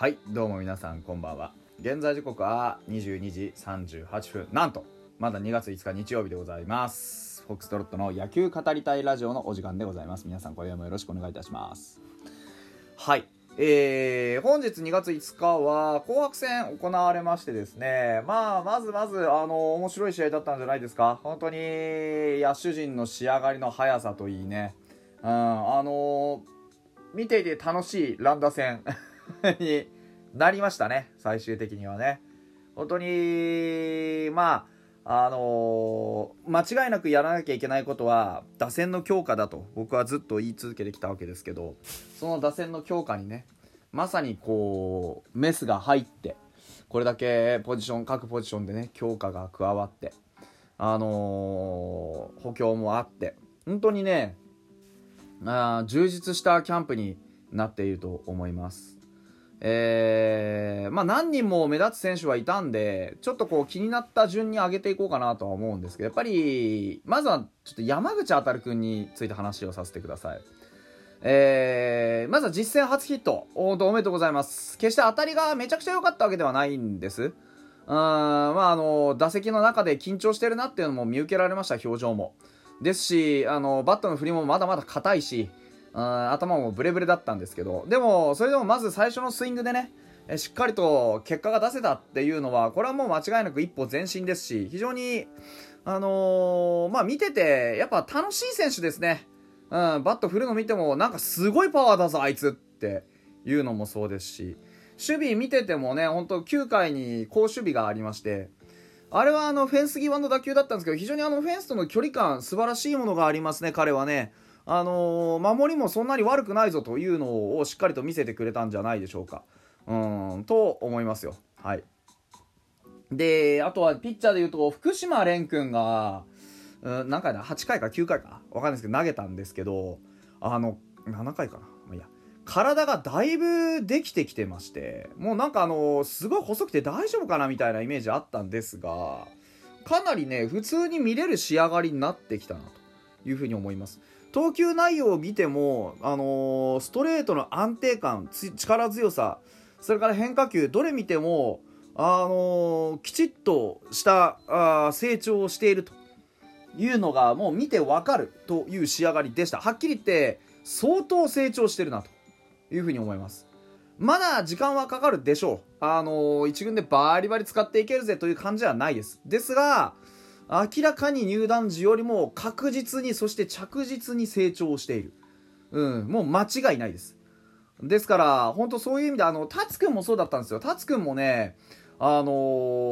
はいどうも皆さんこんばんは。現在時刻は22時38分。なんとまだ2月5日日曜日でございます。フォックストロットの野球語りたいラジオのお時間でございます。皆さん今夜もよろしくお願いいたします。はいえー、本日2月5日は紅白戦行われましてですね、まあ、まずまず、あの、面白い試合だったんじゃないですか。本当に、野手陣の仕上がりの速さといいね、うん、あの見ていて楽しい乱打戦。になりましたね、最終的にはね。本当に、まあ、あのー、間違いなくやらなきゃいけないことは打線の強化だと僕はずっと言い続けてきたわけですけどその打線の強化にねまさにこうメスが入ってこれだけポジション各ポジションでね強化が加わってあのー、補強もあって本当にねあ充実したキャンプになっていると思います。え、まあ何人も目立つ選手はいたんで、ちょっとこう気になった順に上げていこうかなとは思うんですけど、やっぱり、まずはちょっと山口あたるくんについて話をさせてください。えー、まずは実戦初ヒット。おおめでとうございます。決して当たりがめちゃくちゃ良かったわけではないんです。うん、まああの、打席の中で緊張してるなっていうのも見受けられました、表情も。ですし、あの、バットの振りもまだまだ硬いし、うん頭もブレブレだったんですけど、でも、それでもまず最初のスイングでね、しっかりと結果が出せたっていうのは、これはもう間違いなく一歩前進ですし、非常に、あのー、まあ見てて、やっぱ楽しい選手ですね。うん、バット振るの見ても、なんかすごいパワーだぞ、あいつっていうのもそうですし、守備見ててもね、ほんと9回に好守備がありまして、あれはあのフェンス際の打球だったんですけど、非常にあのフェンスとの距離感、素晴らしいものがありますね、彼はね。あのー、守りもそんなに悪くないぞというのをしっかりと見せてくれたんじゃないでしょうか。うん、と思いますよ。はい。で、あとはピッチャーでいうと、福島蓮君が、うん、何回だ ?8 回か9回か？わかんないですけど、投げたんですけど、あの、7回かな？まあ、いや。体がだいぶできてきてまして、もうなんかあの、すごい細くて大丈夫かなみたいなイメージあったんですが、かなりね、普通に見れる仕上がりになってきたなというふうに思います。投球内容を見ても、あのー、ストレートの安定感、力強さ、それから変化球、どれ見ても、あのー、きちっとしたあ成長をしているというのがもう見てわかるという仕上がりでした。はっきり言って、相当成長してるなというふうに思います。まだ時間はかかるでしょう。あのー、一軍でバリバリ使っていけるぜという感じはないです。ですが、明らかに入団時よりも確実にそして着実に成長している、うん、もう間違いないです。ですから本当そういう意味であの達くんもそうだったんですよ。達くんもねあの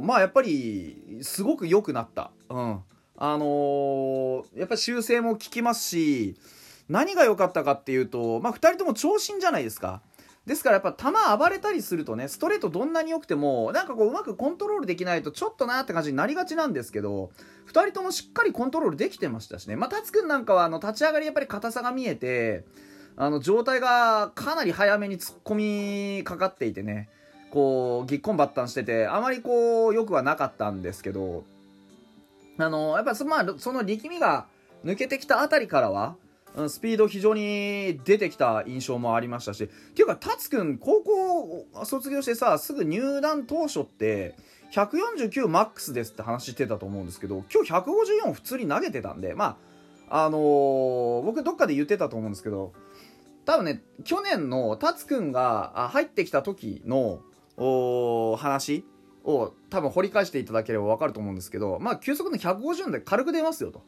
ー、まあやっぱりすごく良くなった。うん。あのー、やっぱり修正も効きますし何が良かったかっていうと、まあ、2人とも長身じゃないですか。ですからやっぱ球暴れたりするとね、ストレートどんなに良くても、なんかこううまくコントロールできないとちょっとなって感じになりがちなんですけど、2人ともしっかりコントロールできてましたしね。まあ、達くんなんかはあの立ち上がりやっぱり硬さが見えて、あの状態がかなり早めに突っ込みかかっていてね、こう、ぎっこんばったんしてて、あまりこう、良くはなかったんですけど、あの、やっぱそ,、まあ、その力みが抜けてきたあたりからは、スピード非常に出てきた印象もありましたしっていうか達くん高校卒業してさすぐ入団当初って149マックスですって話してたと思うんですけど今日154普通に投げてたんでまああのー、僕どっかで言ってたと思うんですけど多分ね去年の達くんが入ってきた時の話を多分掘り返していただければ分かると思うんですけどまあ球速の150で軽く出ますよと。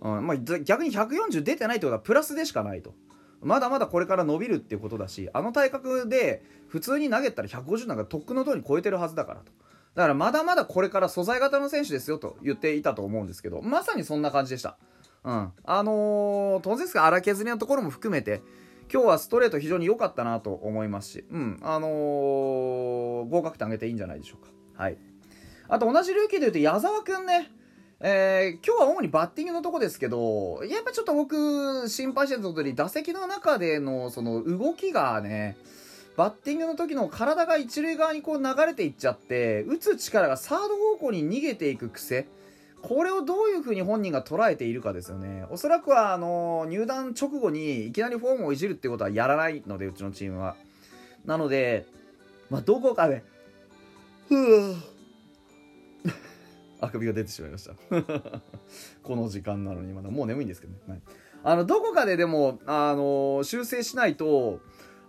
うんまあ、逆に140出てないってことはプラスでしかないと。まだまだこれから伸びるっていうことだし、あの体格で普通に投げたら150なんかとっくの通り超えてるはずだからと。だからまだまだこれから素材型の選手ですよと言っていたと思うんですけど、まさにそんな感じでした。うん。あのー、当然ですが荒削りのところも含めて、今日はストレート非常に良かったなと思いますし、うん。あのー、合格点上げていいんじゃないでしょうか。はい。あと同じルーキーで言うと矢沢くんね、えー、今日は主にバッティングのとこですけど、やっぱちょっと僕、心配してたことに、打席の中でのその動きがね、バッティングの時の体が一塁側にこう流れていっちゃって、打つ力がサード方向に逃げていく癖。これをどういう風に本人が捉えているかですよね。おそらくは、あの、入団直後にいきなりフォームをいじるってことはやらないので、うちのチームは。なので、まあどこかでふぅあくびが出てしまいました。この時間なのにまだ。もう眠いんですけどね、はい、あのどこかででもあの修正しないと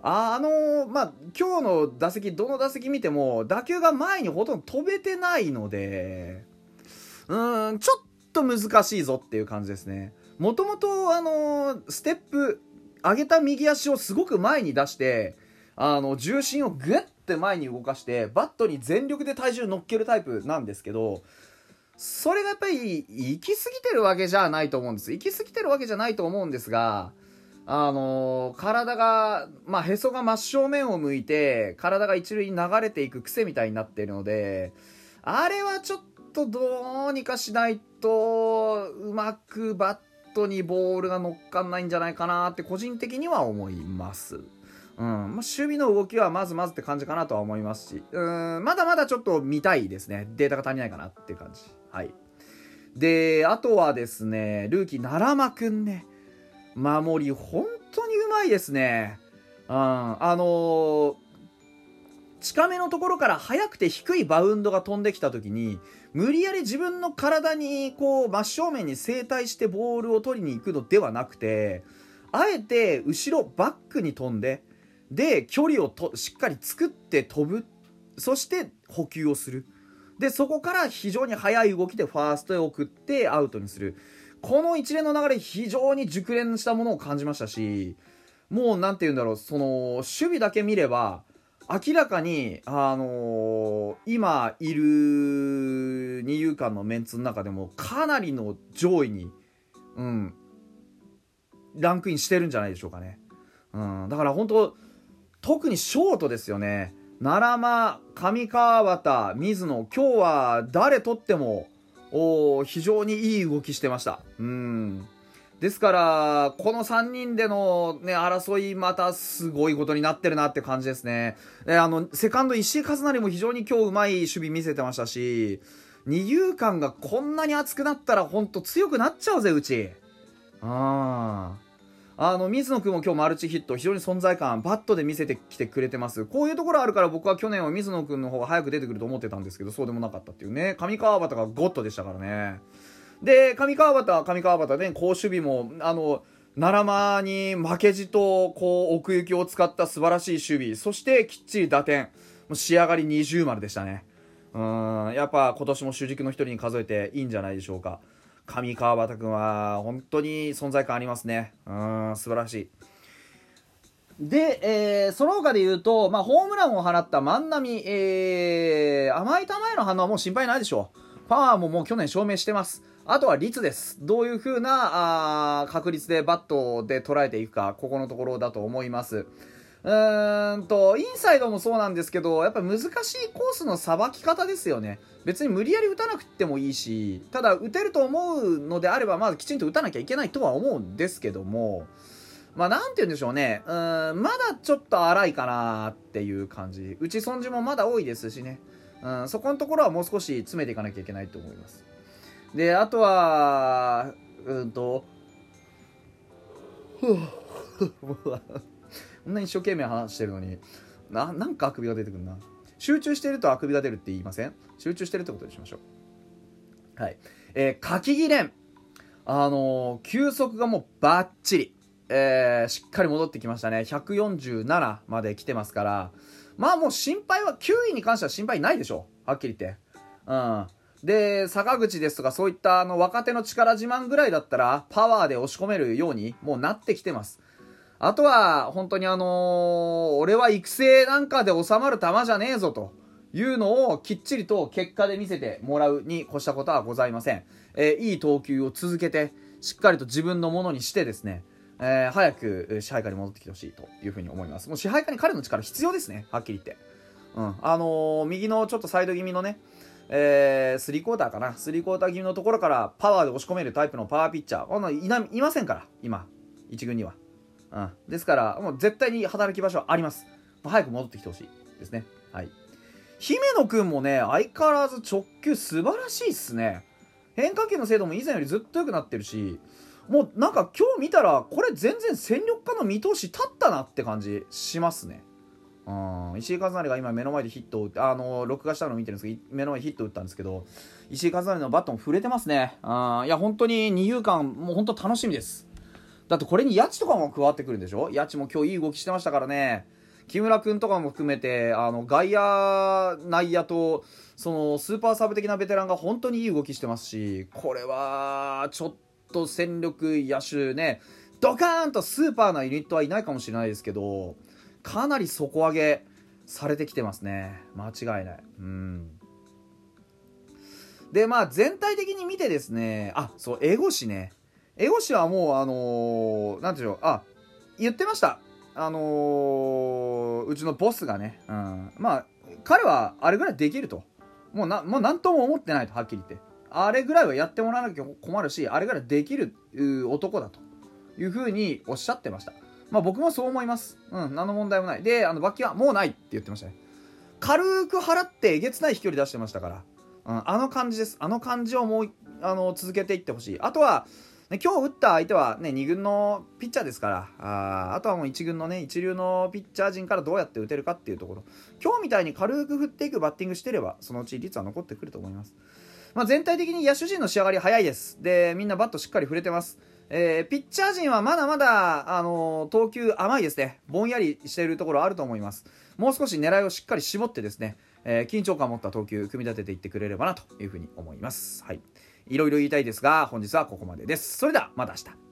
あのまあ今日の打席どの打席見ても打球が前にほとんど飛べてないのでうんちょっと難しいぞっていう感じですね。もともとあのステップ上げた右足をすごく前に出してあの重心をグッて前に動かしてバットに全力で体重乗っけるタイプなんですけどそれがやっぱり行き過ぎてるわけじゃないと思うんです行き過ぎてるわけじゃないと思うんですがあの体が、まあ、へそが真正面を向いて体が一塁に流れていく癖みたいになってるのであれはちょっとどうにかしないとうまくバットにボールが乗っかんないんじゃないかなって個人的には思います。うんまあ、守備の動きはまずまずって感じかなとは思いますし、うん、まだまだちょっと見たいですね。データが足りないかなっていう感じ。はい。で、あとはですね、ルーキー、奈良間くんね。守り、本当にうまいですね。うん、あのー、近めのところから速くて低いバウンドが飛んできた時に無理やり自分の体にこう真正面に正対してボールを取りに行くのではなくてあえて後ろバックに飛んでで距離をとしっかり作って飛ぶそして補給をするでそこから非常に速い動きでファーストへ送ってアウトにするこの一連の流れ非常に熟練したものを感じましたしもう何て言うんだろうその守備だけ見れば明らかに、あのー、今いる二遊間のメンツの中でもかなりの上位に、うん、ランクインしてるんじゃないでしょうかね。うん、だから本当特にショートですよね。奈良間、上川端、水野、今日は誰とっても、お非常にいい動きしてました。うん。ですから、この3人でのね、争い、またすごいことになってるなって感じですね。えあの、セカンド石井和成も非常に今日うまい守備見せてましたし、二遊間がこんなに熱くなったらほんと強くなっちゃうぜ、うち。ああ。あの水野君も今日マルチヒット非常に存在感バットで見せてきてくれてます。こういうところあるから僕は去年は水野君の方が早く出てくると思ってたんですけどそうでもなかったっていうね。上川端がゴッドでしたからね。で上川端は上川端で、ね、好守備もあの奈良間に負けじとこう奥行きを使った素晴らしい守備。そしてきっちり打点。もう仕上がり20丸でしたね。うん。やっぱ今年も主軸の一人に数えていいんじゃないでしょうか。上川端君は本当に存在感ありますね。うん、素晴らしい。で、えー、その他で言うと、まあ、ホームランを放った万波、えー、甘い球への反応はもう心配ないでしょう。パワーももう去年証明してます。あとは率です。どういう風なあ確率でバットで捉えていくか、ここのところだと思います。うーんと、インサイドもそうなんですけど、やっぱ難しいコースのさばき方ですよね。別に無理やり打たなくてもいいし、ただ打てると思うのであれば、まずきちんと打たなきゃいけないとは思うんですけども、まあなんて言うんでしょうね。うーん、まだちょっと荒いかなっていう感じ。打ち損じもまだ多いですしね。うん、そこのところはもう少し詰めていかなきゃいけないと思います。で、あとは、うんと、ふぅ、こんなに一生懸命話してるのにななんかあくびが出てくるな。集中してるとあくびが出るって言いません？集中してるってことにしましょう。はい。えー、柿木蓮あのー、球速がもうバッチリ。えー、しっかり戻ってきましたね。147まで来てますから。まあもう心配は9位に関しては心配ないでしょう。はっきり言って。うん。で坂口ですとかそういったあの若手の力自慢ぐらいだったらパワーで押し込めるようにもうなってきてます。あとは、本当にあのー、俺は育成なんかで収まる球じゃねえぞというのをきっちりと結果で見せてもらうに越したことはございません。えー、いい投球を続けて、しっかりと自分のものにしてですね、えー、早く支配下に戻ってきてほしいというふうに思います。もう支配下に彼の力必要ですね、はっきり言って。うん。あのー、右のちょっとサイド気味のね、えー、スリークォーターかな。スリークォーター気味のところからパワーで押し込めるタイプのパワーピッチャー。あのいないませんから、今、一軍には。うん、ですからもう絶対に働き場所はあります。早く戻ってきてほしいですね。はい。姫野くんもね相変わらず直球素晴らしいっすね。変化球の精度も以前よりずっと良くなってるしもうなんか今日見たらこれ全然戦力化の見通し立ったなって感じしますね。うん、石井一成が今目の前でヒットを打ってあの録画したのを見てるんですけど目の前でヒット打ったんですけど石井一成のバットも触れてますね。あいや本当に二遊間もう本当楽しみです。だってこれに谷地とかも加わってくるんでしょ？谷地も今日いい動きしてましたからね。木村君とかも含めてあの外野内野とそのスーパーサブ的なベテランが本当にいい動きしてますしこれはちょっと戦力野手ね。ドカーンとスーパーなユニットはいないかもしれないですけどかなり底上げされてきてますね。間違いない。うん。でまあ全体的に見てですね。あそうエゴシね。エゴシはもうあのー、なんていうのあ言ってました。あのー、うちのボスがね、うん、まあ彼はあれぐらいできると。もうなもう何とも思ってないとはっきり言って。あれぐらいはやってもらわなきゃ困るしあれぐらいできる男だと。いうふうにおっしゃってました。まあ僕もそう思います。うん何の問題もない。であのバッキはもうないって言ってましたね。軽く払ってえげつない飛距離出してましたから、うん、あの感じです。あの感じをもうあの続けていってほしい。あとはね、今日打った相手は、ね、2軍のピッチャーですからああとはもう1軍の、ね、一流のピッチャー陣からどうやって打てるかっていうところ今日みたいに軽く振っていくバッティングしてればそのうち率は残ってくると思います、まあ、全体的に野手陣の仕上がり早いですでみんなバットしっかり触れてますえー、ピッチャー陣はまだまだ、あのー、投球甘いですね。ぼんやりしているところあると思います。もう少し狙いをしっかり絞ってですね、えー、緊張感を持った投球組み立てていってくれればなというふうに思います。はい。いろいろ言いたいですが、本日はここまでです。それではまた明日。